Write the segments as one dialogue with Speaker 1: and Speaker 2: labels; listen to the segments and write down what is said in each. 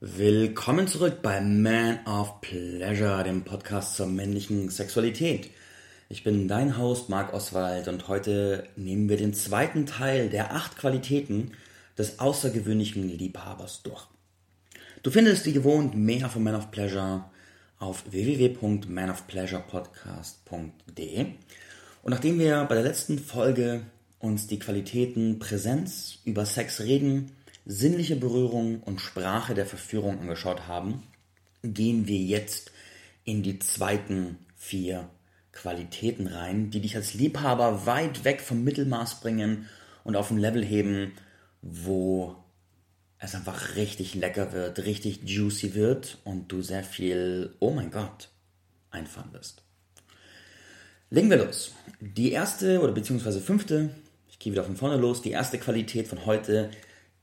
Speaker 1: Willkommen zurück bei Man of Pleasure, dem Podcast zur männlichen Sexualität. Ich bin dein Host Marc Oswald und heute nehmen wir den zweiten Teil der acht Qualitäten des außergewöhnlichen Liebhabers durch. Du findest wie gewohnt mehr von Man of Pleasure auf www.manofpleasurepodcast.de und nachdem wir bei der letzten Folge uns die Qualitäten Präsenz über Sex reden, sinnliche Berührung und Sprache der Verführung angeschaut haben, gehen wir jetzt in die zweiten vier Qualitäten rein, die dich als Liebhaber weit weg vom Mittelmaß bringen und auf ein Level heben, wo es einfach richtig lecker wird, richtig juicy wird und du sehr viel, oh mein Gott, einfahren wirst. Legen wir los. Die erste oder beziehungsweise fünfte, ich gehe wieder von vorne los, die erste Qualität von heute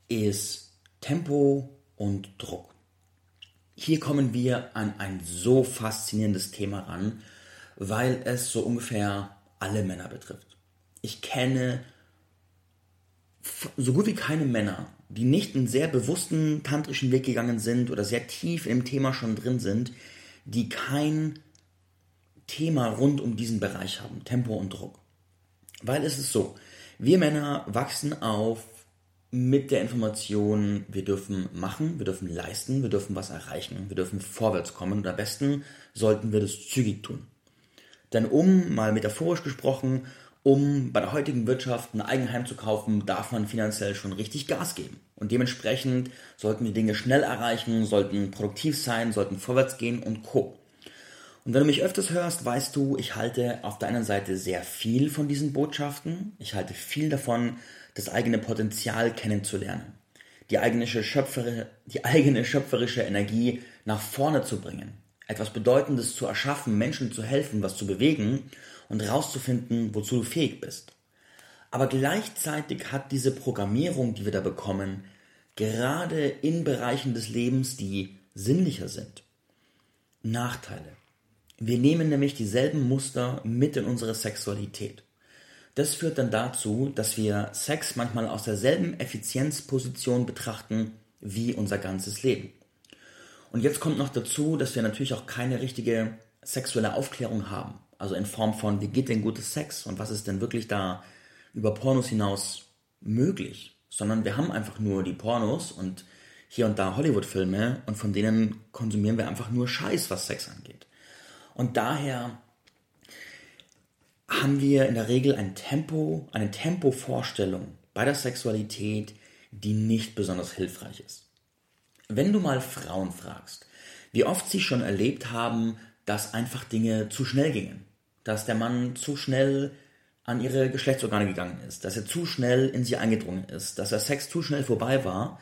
Speaker 1: ist Tempo und Druck. Hier kommen wir an ein so faszinierendes Thema ran, weil es so ungefähr alle Männer betrifft. Ich kenne so gut wie keine Männer, die nicht einen sehr bewussten tantrischen Weg gegangen sind oder sehr tief im Thema schon drin sind, die kein Thema rund um diesen Bereich haben, Tempo und Druck. Weil es ist so, wir Männer wachsen auf mit der Information, wir dürfen machen, wir dürfen leisten, wir dürfen was erreichen, wir dürfen vorwärts kommen und am besten sollten wir das zügig tun. Denn um, mal metaphorisch gesprochen, um bei der heutigen Wirtschaft ein Eigenheim zu kaufen, darf man finanziell schon richtig Gas geben. Und dementsprechend sollten wir Dinge schnell erreichen, sollten produktiv sein, sollten vorwärts gehen und co. Und wenn du mich öfters hörst, weißt du, ich halte auf der einen Seite sehr viel von diesen Botschaften. Ich halte viel davon, das eigene Potenzial kennenzulernen, die eigene, schöpferische, die eigene schöpferische Energie nach vorne zu bringen, etwas Bedeutendes zu erschaffen, Menschen zu helfen, was zu bewegen und herauszufinden, wozu du fähig bist. Aber gleichzeitig hat diese Programmierung, die wir da bekommen, gerade in Bereichen des Lebens, die sinnlicher sind, Nachteile. Wir nehmen nämlich dieselben Muster mit in unsere Sexualität. Das führt dann dazu, dass wir Sex manchmal aus derselben Effizienzposition betrachten wie unser ganzes Leben. Und jetzt kommt noch dazu, dass wir natürlich auch keine richtige sexuelle Aufklärung haben. Also in Form von, wie geht denn gutes Sex und was ist denn wirklich da über Pornos hinaus möglich? Sondern wir haben einfach nur die Pornos und hier und da Hollywood-Filme und von denen konsumieren wir einfach nur Scheiß, was Sex angeht. Und daher haben wir in der Regel ein Tempo, eine Tempovorstellung bei der Sexualität, die nicht besonders hilfreich ist. Wenn du mal Frauen fragst, wie oft sie schon erlebt haben, dass einfach Dinge zu schnell gingen, dass der Mann zu schnell an ihre Geschlechtsorgane gegangen ist, dass er zu schnell in sie eingedrungen ist, dass der Sex zu schnell vorbei war,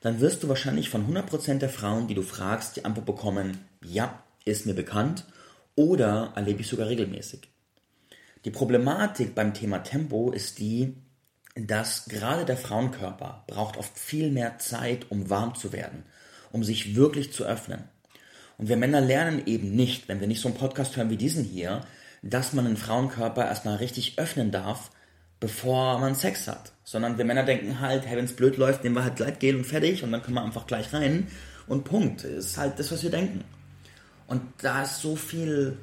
Speaker 1: dann wirst du wahrscheinlich von 100% der Frauen, die du fragst, die Antwort bekommen, ja, ist mir bekannt oder erlebe ich sogar regelmäßig. Die Problematik beim Thema Tempo ist die, dass gerade der Frauenkörper braucht oft viel mehr Zeit, um warm zu werden, um sich wirklich zu öffnen. Und wir Männer lernen eben nicht, wenn wir nicht so einen Podcast hören wie diesen hier, dass man den Frauenkörper erstmal richtig öffnen darf, bevor man Sex hat. Sondern wir Männer denken halt, hey, wenn es blöd läuft, nehmen wir halt Gleitgel und fertig und dann können wir einfach gleich rein und Punkt. Ist halt das, was wir denken. Und da ist so viel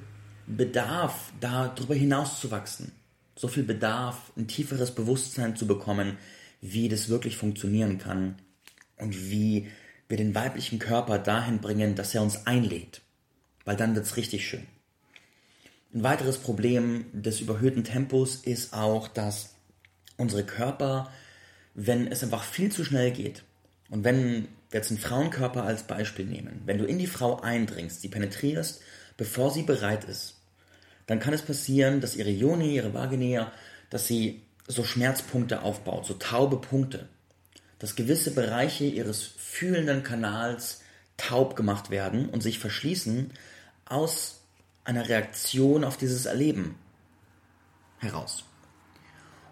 Speaker 1: Bedarf, da darüber hinaus zu wachsen. So viel Bedarf, ein tieferes Bewusstsein zu bekommen, wie das wirklich funktionieren kann und wie wir den weiblichen Körper dahin bringen, dass er uns einlädt. Weil dann wird es richtig schön. Ein weiteres Problem des überhöhten Tempos ist auch, dass unsere Körper, wenn es einfach viel zu schnell geht und wenn wir jetzt einen Frauenkörper als Beispiel nehmen, wenn du in die Frau eindringst, sie penetrierst bevor sie bereit ist, dann kann es passieren, dass ihre Joni, ihre Vagina, dass sie so Schmerzpunkte aufbaut, so taube Punkte, dass gewisse Bereiche ihres fühlenden Kanals taub gemacht werden und sich verschließen aus einer Reaktion auf dieses Erleben heraus.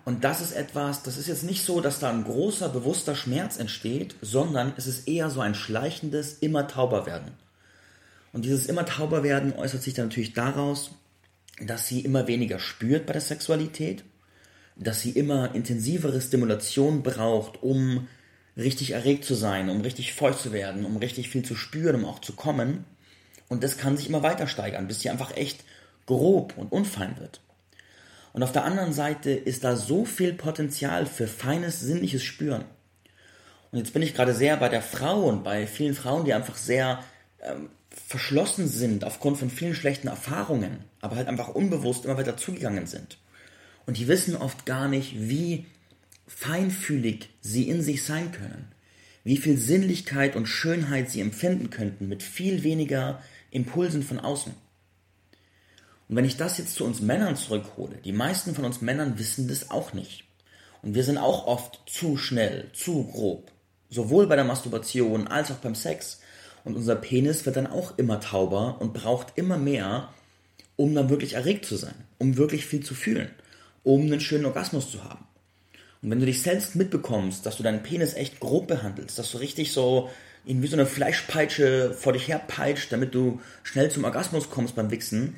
Speaker 1: Und das ist etwas, das ist jetzt nicht so, dass da ein großer, bewusster Schmerz entsteht, sondern es ist eher so ein schleichendes, immer tauber werden. Und dieses immer tauber werden äußert sich dann natürlich daraus, dass sie immer weniger spürt bei der Sexualität, dass sie immer intensivere Stimulation braucht, um richtig erregt zu sein, um richtig feucht zu werden, um richtig viel zu spüren, um auch zu kommen. Und das kann sich immer weiter steigern, bis sie einfach echt grob und unfein wird. Und auf der anderen Seite ist da so viel Potenzial für feines sinnliches Spüren. Und jetzt bin ich gerade sehr bei der Frau und bei vielen Frauen, die einfach sehr ähm, verschlossen sind aufgrund von vielen schlechten Erfahrungen, aber halt einfach unbewusst immer weiter zugegangen sind. Und die wissen oft gar nicht, wie feinfühlig sie in sich sein können, wie viel Sinnlichkeit und Schönheit sie empfinden könnten mit viel weniger Impulsen von außen. Und wenn ich das jetzt zu uns Männern zurückhole, die meisten von uns Männern wissen das auch nicht. Und wir sind auch oft zu schnell, zu grob. Sowohl bei der Masturbation als auch beim Sex. Und unser Penis wird dann auch immer tauber und braucht immer mehr, um dann wirklich erregt zu sein, um wirklich viel zu fühlen, um einen schönen Orgasmus zu haben. Und wenn du dich selbst mitbekommst, dass du deinen Penis echt grob behandelst, dass du richtig so ihn wie so eine Fleischpeitsche vor dich her peitscht, damit du schnell zum Orgasmus kommst beim Wichsen,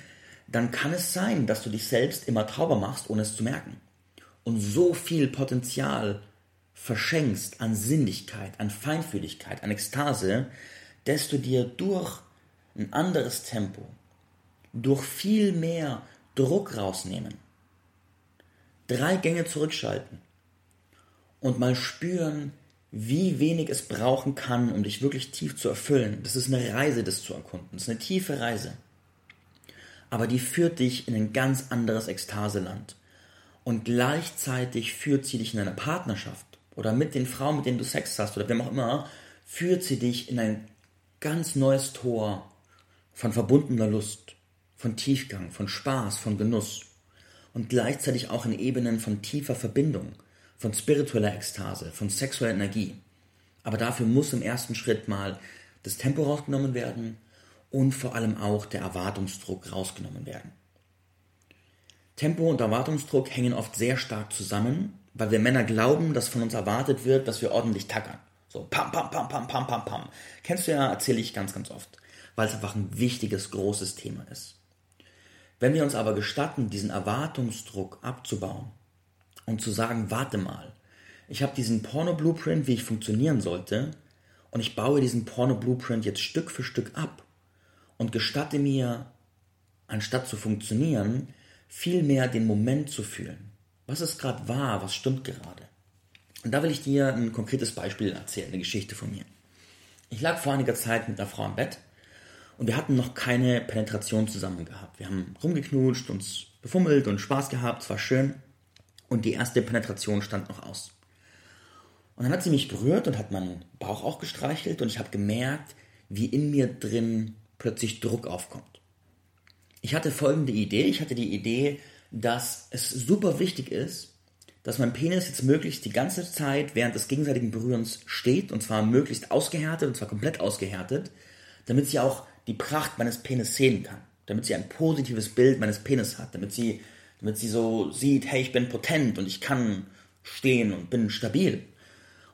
Speaker 1: dann kann es sein, dass du dich selbst immer tauber machst, ohne es zu merken. Und so viel Potenzial verschenkst an Sinnlichkeit, an Feinfühligkeit, an Ekstase, desto dir durch ein anderes Tempo, durch viel mehr Druck rausnehmen, drei Gänge zurückschalten und mal spüren, wie wenig es brauchen kann, um dich wirklich tief zu erfüllen. Das ist eine Reise, das zu erkunden. Das ist eine tiefe Reise aber die führt dich in ein ganz anderes Ekstaseland. Und gleichzeitig führt sie dich in eine Partnerschaft oder mit den Frauen, mit denen du Sex hast oder wem auch immer, führt sie dich in ein ganz neues Tor von verbundener Lust, von Tiefgang, von Spaß, von Genuss und gleichzeitig auch in Ebenen von tiefer Verbindung, von spiritueller Ekstase, von sexueller Energie. Aber dafür muss im ersten Schritt mal das Tempo rausgenommen werden, und vor allem auch der Erwartungsdruck rausgenommen werden. Tempo und Erwartungsdruck hängen oft sehr stark zusammen, weil wir Männer glauben, dass von uns erwartet wird, dass wir ordentlich tackern. So pam, pam, pam, pam, pam, pam, pam. Kennst du ja, erzähle ich ganz, ganz oft, weil es einfach ein wichtiges, großes Thema ist. Wenn wir uns aber gestatten, diesen Erwartungsdruck abzubauen und zu sagen, warte mal, ich habe diesen Porno-Blueprint, wie ich funktionieren sollte, und ich baue diesen Porno-Blueprint jetzt Stück für Stück ab und gestatte mir, anstatt zu funktionieren, vielmehr den Moment zu fühlen. Was ist gerade wahr? Was stimmt gerade? Und da will ich dir ein konkretes Beispiel erzählen, eine Geschichte von mir. Ich lag vor einiger Zeit mit einer Frau im Bett und wir hatten noch keine Penetration zusammen gehabt. Wir haben rumgeknutscht, uns befummelt und Spaß gehabt, es war schön und die erste Penetration stand noch aus. Und dann hat sie mich berührt und hat meinen Bauch auch gestreichelt und ich habe gemerkt, wie in mir drin plötzlich Druck aufkommt. Ich hatte folgende Idee. Ich hatte die Idee, dass es super wichtig ist, dass mein Penis jetzt möglichst die ganze Zeit während des gegenseitigen Berührens steht und zwar möglichst ausgehärtet und zwar komplett ausgehärtet, damit sie auch die Pracht meines Penis sehen kann, damit sie ein positives Bild meines Penis hat, damit sie, damit sie so sieht, hey, ich bin potent und ich kann stehen und bin stabil.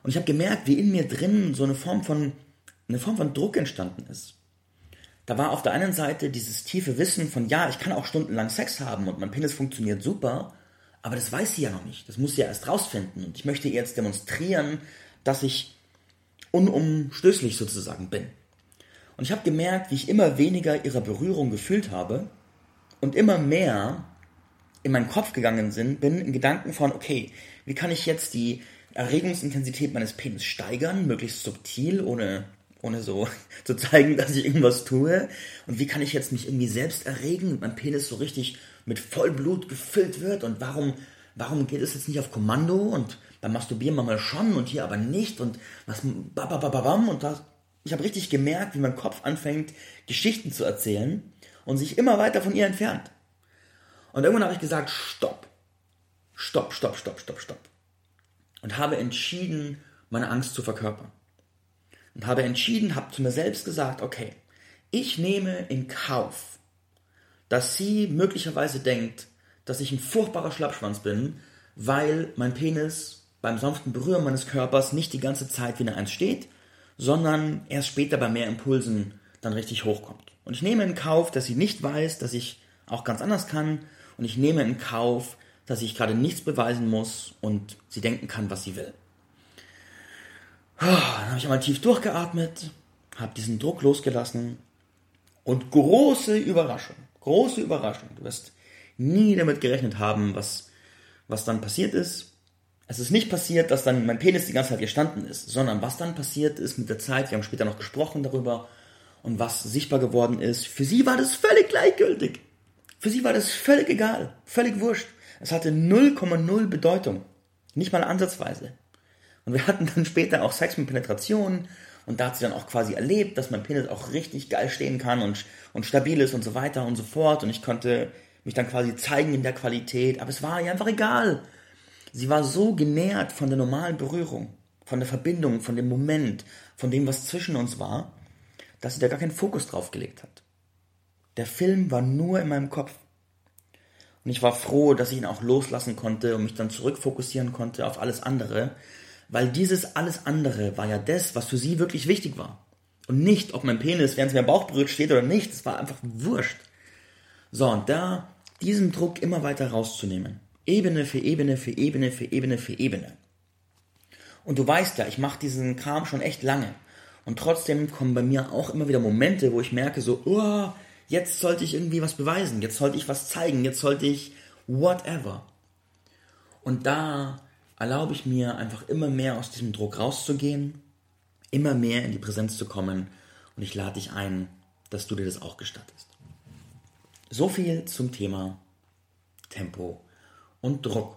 Speaker 1: Und ich habe gemerkt, wie in mir drin so eine Form von eine Form von Druck entstanden ist da war auf der einen Seite dieses tiefe Wissen von, ja, ich kann auch stundenlang Sex haben und mein Penis funktioniert super, aber das weiß sie ja noch nicht. Das muss sie ja erst rausfinden. Und ich möchte ihr jetzt demonstrieren, dass ich unumstößlich sozusagen bin. Und ich habe gemerkt, wie ich immer weniger ihrer Berührung gefühlt habe und immer mehr in meinen Kopf gegangen bin, in Gedanken von, okay, wie kann ich jetzt die Erregungsintensität meines Penis steigern, möglichst subtil, ohne ohne so zu zeigen, dass ich irgendwas tue. Und wie kann ich jetzt mich irgendwie selbst erregen und mein Penis so richtig mit Vollblut gefüllt wird und warum, warum geht es jetzt nicht auf Kommando und beim Masturbieren mal schon und hier aber nicht und was, babababam und das. Ich habe richtig gemerkt, wie mein Kopf anfängt, Geschichten zu erzählen und sich immer weiter von ihr entfernt. Und irgendwann habe ich gesagt, stopp. Stopp, stopp, stopp, stopp, stopp. Und habe entschieden, meine Angst zu verkörpern und habe entschieden, habe zu mir selbst gesagt, okay, ich nehme in Kauf, dass sie möglicherweise denkt, dass ich ein furchtbarer Schlappschwanz bin, weil mein Penis beim sanften Berühren meines Körpers nicht die ganze Zeit wie eine Eins steht, sondern erst später bei mehr Impulsen dann richtig hochkommt. Und ich nehme in Kauf, dass sie nicht weiß, dass ich auch ganz anders kann und ich nehme in Kauf, dass ich gerade nichts beweisen muss und sie denken kann, was sie will. Dann habe ich einmal tief durchgeatmet, habe diesen Druck losgelassen und große Überraschung, große Überraschung. Du wirst nie damit gerechnet haben, was, was dann passiert ist. Es ist nicht passiert, dass dann mein Penis die ganze Zeit gestanden ist, sondern was dann passiert ist mit der Zeit, wir haben später noch gesprochen darüber und was sichtbar geworden ist, für sie war das völlig gleichgültig. Für sie war das völlig egal, völlig wurscht. Es hatte 0,0 Bedeutung. Nicht mal ansatzweise. Und wir hatten dann später auch Sex mit Penetration und da hat sie dann auch quasi erlebt, dass mein Penis auch richtig geil stehen kann und, und stabil ist und so weiter und so fort. Und ich konnte mich dann quasi zeigen in der Qualität, aber es war ihr einfach egal. Sie war so genährt von der normalen Berührung, von der Verbindung, von dem Moment, von dem, was zwischen uns war, dass sie da gar keinen Fokus drauf gelegt hat. Der Film war nur in meinem Kopf. Und ich war froh, dass ich ihn auch loslassen konnte und mich dann zurückfokussieren konnte auf alles andere, weil dieses alles andere war ja das, was für sie wirklich wichtig war. Und nicht, ob mein Penis, während sie mir Bauch berührt, steht oder nicht. Es war einfach wurscht. So, und da diesen Druck immer weiter rauszunehmen. Ebene für Ebene für Ebene für Ebene für Ebene. Und du weißt ja, ich mache diesen Kram schon echt lange. Und trotzdem kommen bei mir auch immer wieder Momente, wo ich merke so, oh, jetzt sollte ich irgendwie was beweisen, jetzt sollte ich was zeigen, jetzt sollte ich whatever. Und da erlaube ich mir einfach immer mehr aus diesem Druck rauszugehen, immer mehr in die Präsenz zu kommen und ich lade dich ein, dass du dir das auch gestattest. So viel zum Thema Tempo und Druck.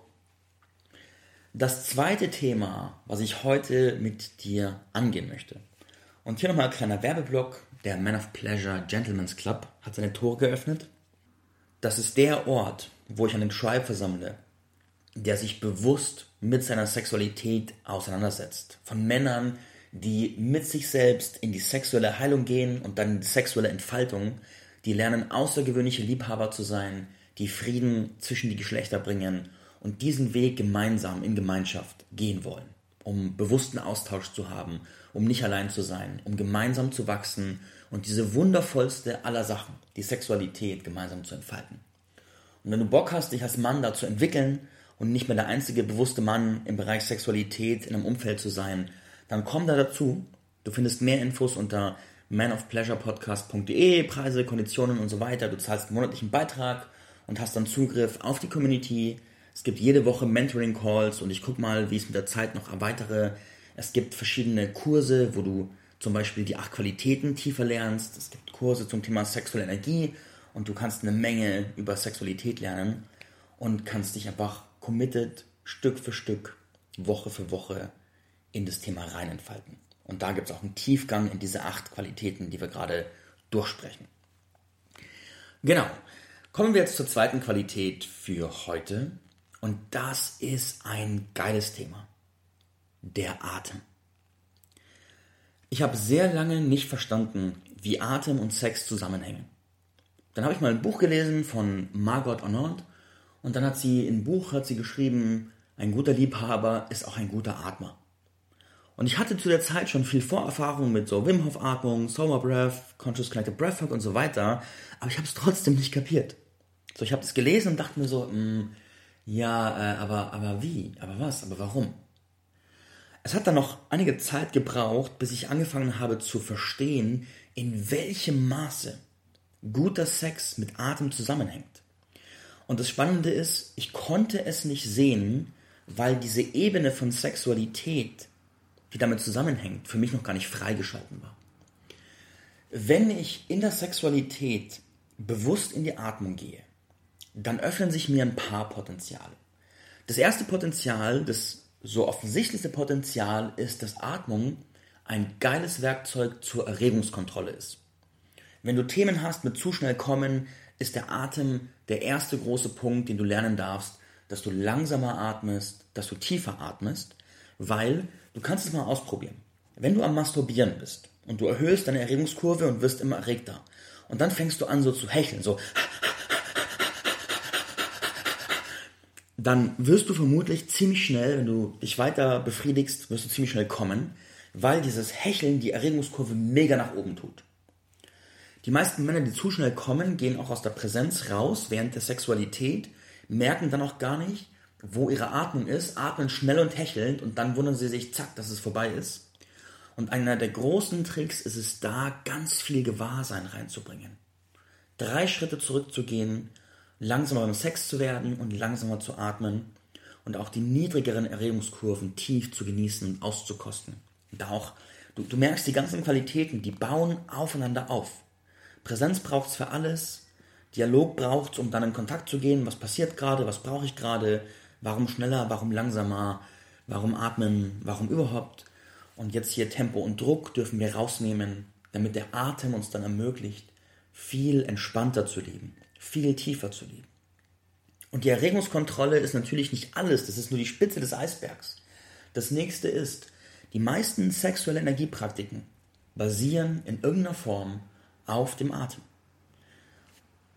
Speaker 1: Das zweite Thema, was ich heute mit dir angehen möchte. Und hier nochmal ein kleiner Werbeblock. Der Man of Pleasure Gentleman's Club hat seine Tore geöffnet. Das ist der Ort, wo ich einen Tribe versammle, der sich bewusst mit seiner Sexualität auseinandersetzt. Von Männern, die mit sich selbst in die sexuelle Heilung gehen und dann in die sexuelle Entfaltung, die lernen außergewöhnliche Liebhaber zu sein, die Frieden zwischen die Geschlechter bringen und diesen Weg gemeinsam in Gemeinschaft gehen wollen, um bewussten Austausch zu haben, um nicht allein zu sein, um gemeinsam zu wachsen und diese wundervollste aller Sachen, die Sexualität, gemeinsam zu entfalten. Und wenn du Bock hast, dich als Mann da zu entwickeln und nicht mehr der einzige bewusste Mann im Bereich Sexualität in einem Umfeld zu sein, dann komm da dazu. Du findest mehr Infos unter manofpleasurepodcast.de, Preise, Konditionen und so weiter. Du zahlst einen monatlichen Beitrag und hast dann Zugriff auf die Community. Es gibt jede Woche Mentoring-Calls und ich gucke mal, wie ich es mit der Zeit noch erweitere. Es gibt verschiedene Kurse, wo du zum Beispiel die acht Qualitäten tiefer lernst. Es gibt Kurse zum Thema sexuelle Energie und du kannst eine Menge über Sexualität lernen und kannst dich einfach committed Stück für Stück, Woche für Woche in das Thema rein entfalten. Und da gibt es auch einen Tiefgang in diese acht Qualitäten, die wir gerade durchsprechen. Genau. Kommen wir jetzt zur zweiten Qualität für heute. Und das ist ein geiles Thema. Der Atem. Ich habe sehr lange nicht verstanden, wie Atem und Sex zusammenhängen. Dann habe ich mal ein Buch gelesen von Margot Honord und dann hat sie im Buch hat sie geschrieben, ein guter Liebhaber ist auch ein guter Atmer. Und ich hatte zu der Zeit schon viel Vorerfahrung mit so Wim Hof Atmung, Sober Breath, Conscious Connected Breathwork und so weiter, aber ich habe es trotzdem nicht kapiert. So, ich habe es gelesen und dachte mir so, mh, hm, ja, äh, aber, aber wie? Aber was? Aber warum? Es hat dann noch einige Zeit gebraucht, bis ich angefangen habe zu verstehen, in welchem Maße guter Sex mit Atem zusammenhängt. Und das Spannende ist, ich konnte es nicht sehen, weil diese Ebene von Sexualität, die damit zusammenhängt, für mich noch gar nicht freigeschalten war. Wenn ich in der Sexualität bewusst in die Atmung gehe, dann öffnen sich mir ein paar Potenziale. Das erste Potenzial, das so offensichtlichste Potenzial ist, dass Atmung ein geiles Werkzeug zur Erregungskontrolle ist. Wenn du Themen hast mit zu schnell kommen, ist der Atem der erste große Punkt, den du lernen darfst, dass du langsamer atmest, dass du tiefer atmest, weil du kannst es mal ausprobieren. Wenn du am Masturbieren bist und du erhöhst deine Erregungskurve und wirst immer erregter und dann fängst du an so zu hecheln, so dann wirst du vermutlich ziemlich schnell, wenn du dich weiter befriedigst, wirst du ziemlich schnell kommen, weil dieses Hecheln die Erregungskurve mega nach oben tut. Die meisten Männer, die zu schnell kommen, gehen auch aus der Präsenz raus während der Sexualität, merken dann auch gar nicht, wo ihre Atmung ist, atmen schnell und hechelnd und dann wundern sie sich, zack, dass es vorbei ist. Und einer der großen Tricks ist es da, ganz viel Gewahrsein reinzubringen. Drei Schritte zurückzugehen, langsamer beim Sex zu werden und langsamer zu atmen und auch die niedrigeren Erregungskurven tief zu genießen und auszukosten. Da auch, du, du merkst die ganzen Qualitäten, die bauen aufeinander auf. Präsenz braucht es für alles, Dialog braucht es, um dann in Kontakt zu gehen, was passiert gerade, was brauche ich gerade, warum schneller, warum langsamer, warum atmen, warum überhaupt. Und jetzt hier Tempo und Druck dürfen wir rausnehmen, damit der Atem uns dann ermöglicht, viel entspannter zu leben, viel tiefer zu leben. Und die Erregungskontrolle ist natürlich nicht alles, das ist nur die Spitze des Eisbergs. Das nächste ist, die meisten sexuelle Energiepraktiken basieren in irgendeiner Form auf dem Atem.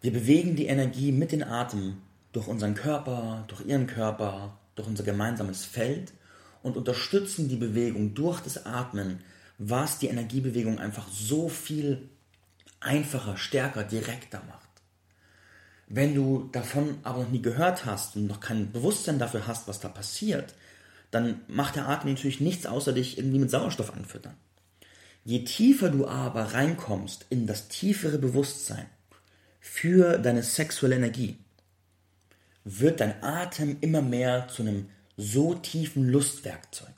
Speaker 1: Wir bewegen die Energie mit dem Atem durch unseren Körper, durch ihren Körper, durch unser gemeinsames Feld und unterstützen die Bewegung durch das Atmen, was die Energiebewegung einfach so viel einfacher, stärker, direkter macht. Wenn du davon aber noch nie gehört hast und noch kein Bewusstsein dafür hast, was da passiert, dann macht der Atem natürlich nichts außer dich irgendwie mit Sauerstoff anfüttern. Je tiefer du aber reinkommst in das tiefere Bewusstsein für deine sexuelle Energie, wird dein Atem immer mehr zu einem so tiefen Lustwerkzeug.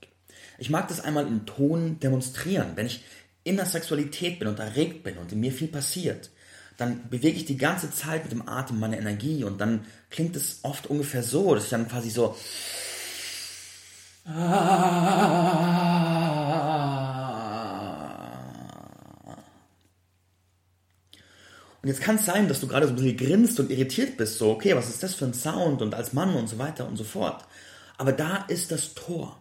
Speaker 1: Ich mag das einmal im Ton demonstrieren. Wenn ich in der Sexualität bin und erregt bin und in mir viel passiert, dann bewege ich die ganze Zeit mit dem Atem meine Energie und dann klingt es oft ungefähr so, dass ich dann quasi so Und jetzt kann es sein, dass du gerade so ein bisschen grinst und irritiert bist, so, okay, was ist das für ein Sound und als Mann und so weiter und so fort. Aber da ist das Tor,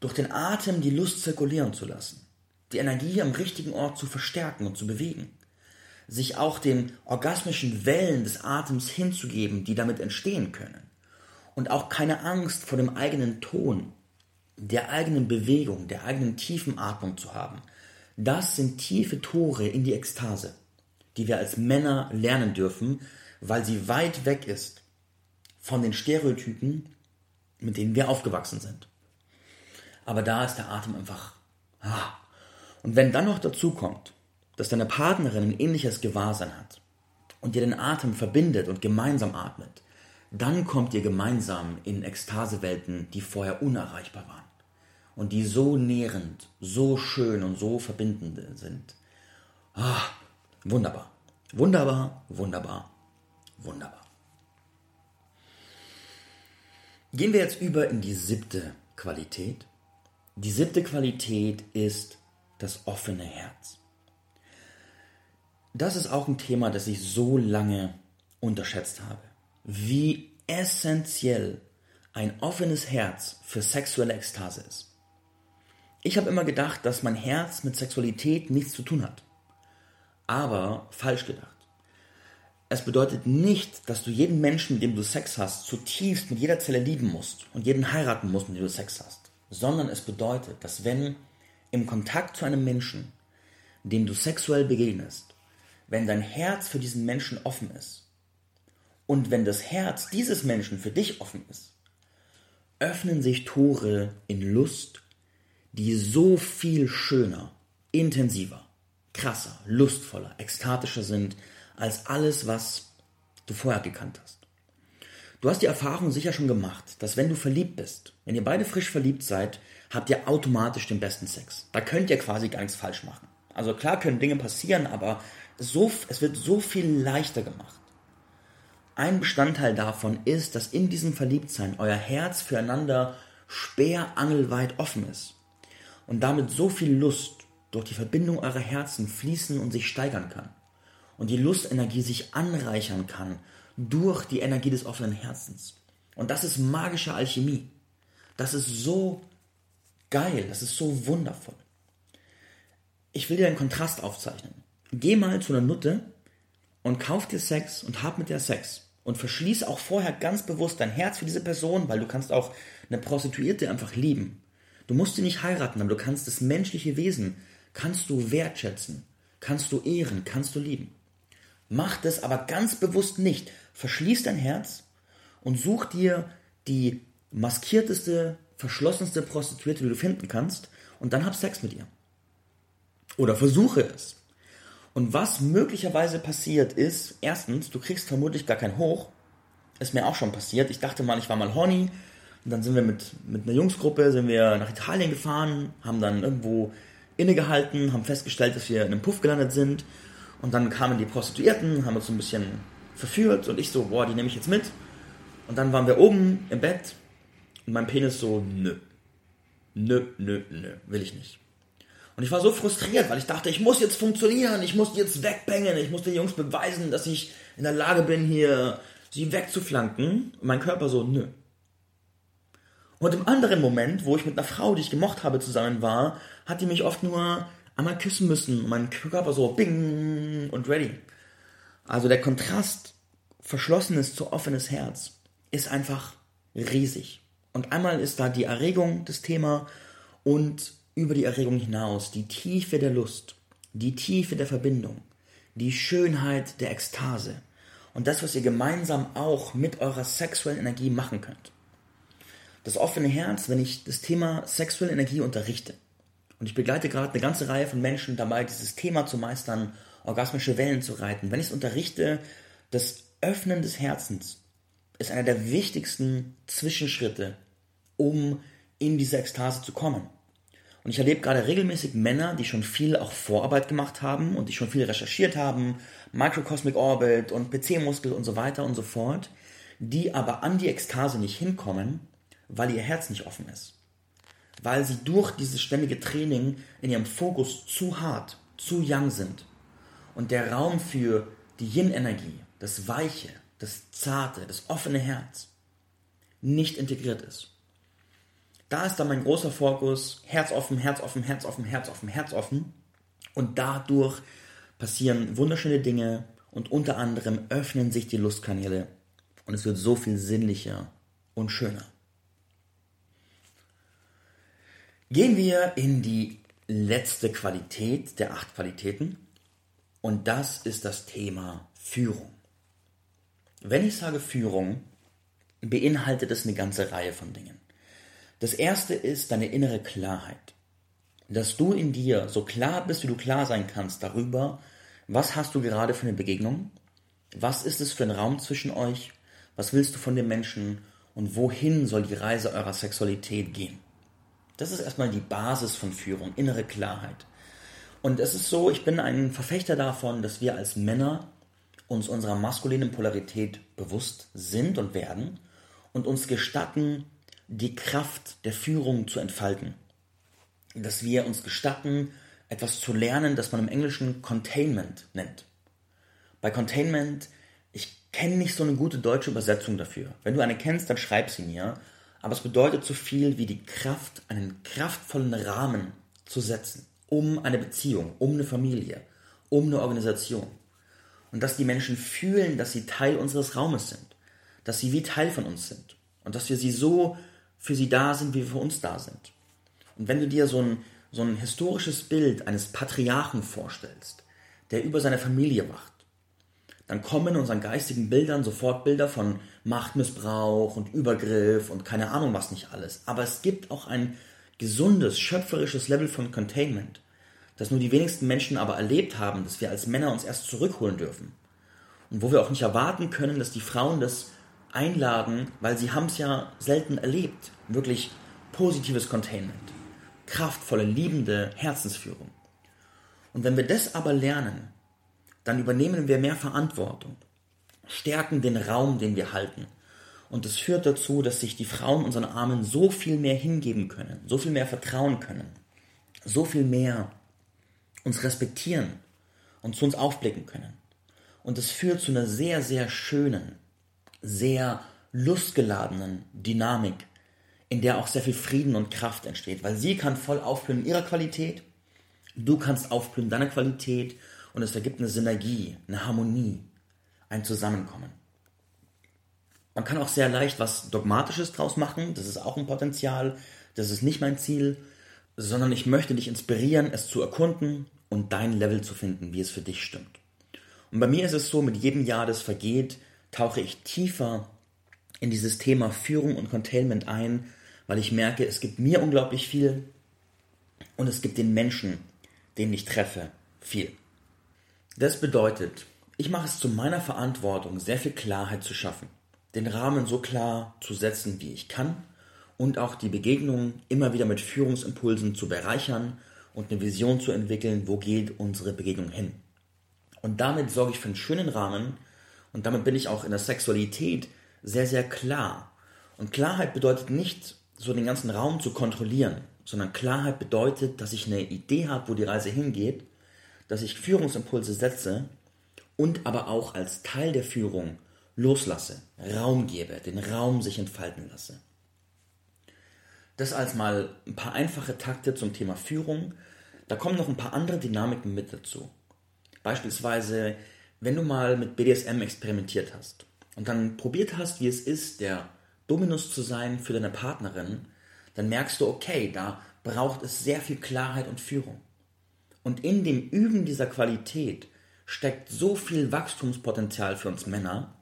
Speaker 1: durch den Atem die Lust zirkulieren zu lassen, die Energie am richtigen Ort zu verstärken und zu bewegen sich auch den orgasmischen Wellen des Atems hinzugeben, die damit entstehen können. Und auch keine Angst vor dem eigenen Ton, der eigenen Bewegung, der eigenen tiefen Atmung zu haben. Das sind tiefe Tore in die Ekstase, die wir als Männer lernen dürfen, weil sie weit weg ist von den Stereotypen, mit denen wir aufgewachsen sind. Aber da ist der Atem einfach. Ah. Und wenn dann noch dazu kommt, dass deine Partnerin ein ähnliches Gewahrsein hat und ihr den Atem verbindet und gemeinsam atmet, dann kommt ihr gemeinsam in Ekstasewelten, die vorher unerreichbar waren und die so nährend, so schön und so verbindend sind. Ah, wunderbar, wunderbar, wunderbar, wunderbar. Gehen wir jetzt über in die siebte Qualität. Die siebte Qualität ist das offene Herz das ist auch ein Thema, das ich so lange unterschätzt habe. Wie essentiell ein offenes Herz für sexuelle Ekstase ist. Ich habe immer gedacht, dass mein Herz mit Sexualität nichts zu tun hat. Aber falsch gedacht. Es bedeutet nicht, dass du jeden Menschen, mit dem du Sex hast, zutiefst mit jeder Zelle lieben musst und jeden heiraten musst, mit dem du Sex hast. Sondern es bedeutet, dass wenn im Kontakt zu einem Menschen, dem du sexuell begegnest, wenn dein Herz für diesen Menschen offen ist und wenn das Herz dieses Menschen für dich offen ist, öffnen sich Tore in Lust, die so viel schöner, intensiver, krasser, lustvoller, ekstatischer sind als alles, was du vorher gekannt hast. Du hast die Erfahrung sicher schon gemacht, dass wenn du verliebt bist, wenn ihr beide frisch verliebt seid, habt ihr automatisch den besten Sex. Da könnt ihr quasi gar nichts falsch machen. Also klar können Dinge passieren, aber so, es wird so viel leichter gemacht. Ein Bestandteil davon ist, dass in diesem Verliebtsein euer Herz füreinander sperrangelweit offen ist und damit so viel Lust durch die Verbindung eurer Herzen fließen und sich steigern kann und die Lustenergie sich anreichern kann durch die Energie des offenen Herzens. Und das ist magische Alchemie. Das ist so geil, das ist so wundervoll. Ich will dir einen Kontrast aufzeichnen. Geh mal zu einer Nutte und kauf dir Sex und hab mit der Sex. Und verschließ auch vorher ganz bewusst dein Herz für diese Person, weil du kannst auch eine Prostituierte einfach lieben. Du musst sie nicht heiraten, aber du kannst das menschliche Wesen, kannst du wertschätzen, kannst du ehren, kannst du lieben. Mach das aber ganz bewusst nicht. Verschließ dein Herz und such dir die maskierteste, verschlossenste Prostituierte, die du finden kannst, und dann hab Sex mit ihr. Oder versuche es. Und was möglicherweise passiert ist, erstens, du kriegst vermutlich gar kein Hoch. Ist mir auch schon passiert. Ich dachte mal, ich war mal horny. Und dann sind wir mit, mit einer Jungsgruppe, sind wir nach Italien gefahren, haben dann irgendwo innegehalten, haben festgestellt, dass wir in einem Puff gelandet sind. Und dann kamen die Prostituierten, haben uns so ein bisschen verführt und ich so, boah, die nehme ich jetzt mit. Und dann waren wir oben im Bett und mein Penis so, nö. Nö, nö, nö, will ich nicht. Und ich war so frustriert, weil ich dachte, ich muss jetzt funktionieren, ich muss die jetzt wegbängen, ich muss den Jungs beweisen, dass ich in der Lage bin, hier sie wegzuflanken. Und mein Körper so, nö. Und im anderen Moment, wo ich mit einer Frau, die ich gemocht habe, zusammen war, hat die mich oft nur einmal küssen müssen. Mein Körper so, bing und ready. Also der Kontrast verschlossenes zu offenes Herz ist einfach riesig. Und einmal ist da die Erregung das Thema und über die Erregung hinaus die Tiefe der Lust, die Tiefe der Verbindung, die Schönheit der Ekstase und das, was ihr gemeinsam auch mit eurer sexuellen Energie machen könnt. Das offene Herz, wenn ich das Thema sexuelle Energie unterrichte und ich begleite gerade eine ganze Reihe von Menschen dabei, dieses Thema zu meistern, orgasmische Wellen zu reiten, wenn ich es unterrichte, das Öffnen des Herzens ist einer der wichtigsten Zwischenschritte, um in diese Ekstase zu kommen. Und ich erlebe gerade regelmäßig Männer, die schon viel auch Vorarbeit gemacht haben und die schon viel recherchiert haben, Microcosmic Orbit und PC-Muskel und so weiter und so fort, die aber an die Ekstase nicht hinkommen, weil ihr Herz nicht offen ist. Weil sie durch dieses ständige Training in ihrem Fokus zu hart, zu young sind. Und der Raum für die Yin-Energie, das Weiche, das Zarte, das offene Herz nicht integriert ist. Da ist dann mein großer Fokus, Herz offen, Herz offen, Herz offen, Herz offen, Herz offen. Und dadurch passieren wunderschöne Dinge und unter anderem öffnen sich die Lustkanäle und es wird so viel sinnlicher und schöner. Gehen wir in die letzte Qualität der acht Qualitäten und das ist das Thema Führung. Wenn ich sage Führung, beinhaltet es eine ganze Reihe von Dingen. Das erste ist deine innere Klarheit. Dass du in dir so klar bist, wie du klar sein kannst darüber, was hast du gerade für eine Begegnung, was ist es für ein Raum zwischen euch, was willst du von dem Menschen und wohin soll die Reise eurer Sexualität gehen. Das ist erstmal die Basis von Führung, innere Klarheit. Und es ist so, ich bin ein Verfechter davon, dass wir als Männer uns unserer maskulinen Polarität bewusst sind und werden und uns gestatten, die Kraft der Führung zu entfalten. Dass wir uns gestatten, etwas zu lernen, das man im Englischen Containment nennt. Bei Containment, ich kenne nicht so eine gute deutsche Übersetzung dafür. Wenn du eine kennst, dann schreib sie mir. Aber es bedeutet so viel wie die Kraft, einen kraftvollen Rahmen zu setzen, um eine Beziehung, um eine Familie, um eine Organisation. Und dass die Menschen fühlen, dass sie Teil unseres Raumes sind, dass sie wie Teil von uns sind und dass wir sie so für sie da sind, wie wir für uns da sind. Und wenn du dir so ein, so ein historisches Bild eines Patriarchen vorstellst, der über seine Familie wacht, dann kommen in unseren geistigen Bildern sofort Bilder von Machtmissbrauch und Übergriff und keine Ahnung was nicht alles. Aber es gibt auch ein gesundes, schöpferisches Level von Containment, das nur die wenigsten Menschen aber erlebt haben, dass wir als Männer uns erst zurückholen dürfen. Und wo wir auch nicht erwarten können, dass die Frauen das einladen, weil sie haben es ja selten erlebt. Wirklich positives Containment, kraftvolle, liebende Herzensführung. Und wenn wir das aber lernen, dann übernehmen wir mehr Verantwortung, stärken den Raum, den wir halten. Und es führt dazu, dass sich die Frauen unseren Armen so viel mehr hingeben können, so viel mehr vertrauen können, so viel mehr uns respektieren und zu uns aufblicken können. Und es führt zu einer sehr, sehr schönen, sehr lustgeladenen Dynamik, in der auch sehr viel Frieden und Kraft entsteht, weil sie kann voll aufblühen in ihrer Qualität, du kannst aufblühen in deiner Qualität und es ergibt eine Synergie, eine Harmonie, ein Zusammenkommen. Man kann auch sehr leicht was Dogmatisches draus machen, das ist auch ein Potenzial, das ist nicht mein Ziel, sondern ich möchte dich inspirieren, es zu erkunden und dein Level zu finden, wie es für dich stimmt. Und bei mir ist es so, mit jedem Jahr, das vergeht, tauche ich tiefer in dieses Thema Führung und Containment ein, weil ich merke, es gibt mir unglaublich viel und es gibt den Menschen den ich treffe, viel. Das bedeutet, ich mache es zu meiner Verantwortung, sehr viel Klarheit zu schaffen, den Rahmen so klar zu setzen, wie ich kann und auch die Begegnungen immer wieder mit Führungsimpulsen zu bereichern und eine Vision zu entwickeln, wo geht unsere Begegnung hin. Und damit sorge ich für einen schönen Rahmen und damit bin ich auch in der Sexualität sehr, sehr klar. Und Klarheit bedeutet nicht, so den ganzen Raum zu kontrollieren, sondern Klarheit bedeutet, dass ich eine Idee habe, wo die Reise hingeht, dass ich Führungsimpulse setze und aber auch als Teil der Führung loslasse, Raum gebe, den Raum sich entfalten lasse. Das als mal ein paar einfache Takte zum Thema Führung. Da kommen noch ein paar andere Dynamiken mit dazu. Beispielsweise, wenn du mal mit BDSM experimentiert hast und dann probiert hast, wie es ist, der Dominus zu sein für deine Partnerin, dann merkst du, okay, da braucht es sehr viel Klarheit und Führung. Und in dem Üben dieser Qualität steckt so viel Wachstumspotenzial für uns Männer,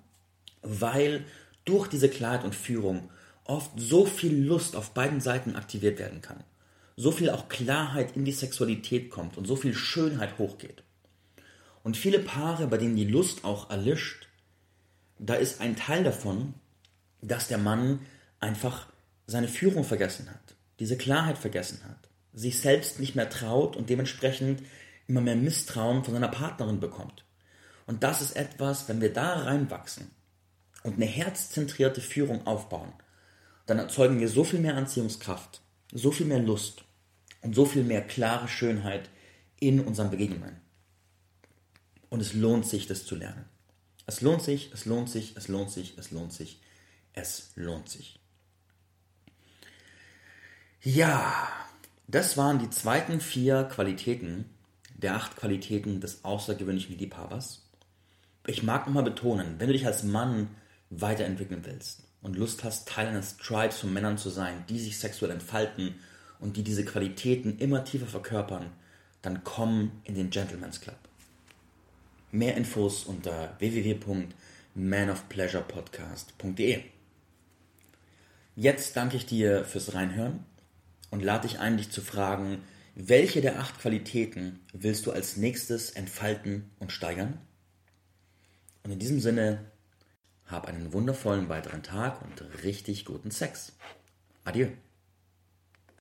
Speaker 1: weil durch diese Klarheit und Führung oft so viel Lust auf beiden Seiten aktiviert werden kann. So viel auch Klarheit in die Sexualität kommt und so viel Schönheit hochgeht. Und viele Paare, bei denen die Lust auch erlischt, da ist ein Teil davon, dass der Mann einfach seine Führung vergessen hat, diese Klarheit vergessen hat, sich selbst nicht mehr traut und dementsprechend immer mehr Misstrauen von seiner Partnerin bekommt. Und das ist etwas, wenn wir da reinwachsen und eine herzzentrierte Führung aufbauen, dann erzeugen wir so viel mehr Anziehungskraft, so viel mehr Lust und so viel mehr klare Schönheit in unseren Begegnungen. Und es lohnt sich, das zu lernen. Es lohnt sich, es lohnt sich, es lohnt sich, es lohnt sich, es lohnt sich. Ja, das waren die zweiten vier Qualitäten der acht Qualitäten des außergewöhnlichen Liebhabers. Ich mag nochmal betonen, wenn du dich als Mann weiterentwickeln willst und Lust hast, Teil eines Tribes von Männern zu sein, die sich sexuell entfalten und die diese Qualitäten immer tiefer verkörpern, dann komm in den Gentleman's Club. Mehr Infos unter www.manofpleasurepodcast.de. Jetzt danke ich dir fürs Reinhören und lade dich ein, dich zu fragen, welche der acht Qualitäten willst du als nächstes entfalten und steigern? Und in diesem Sinne, hab einen wundervollen weiteren Tag und richtig guten Sex. Adieu.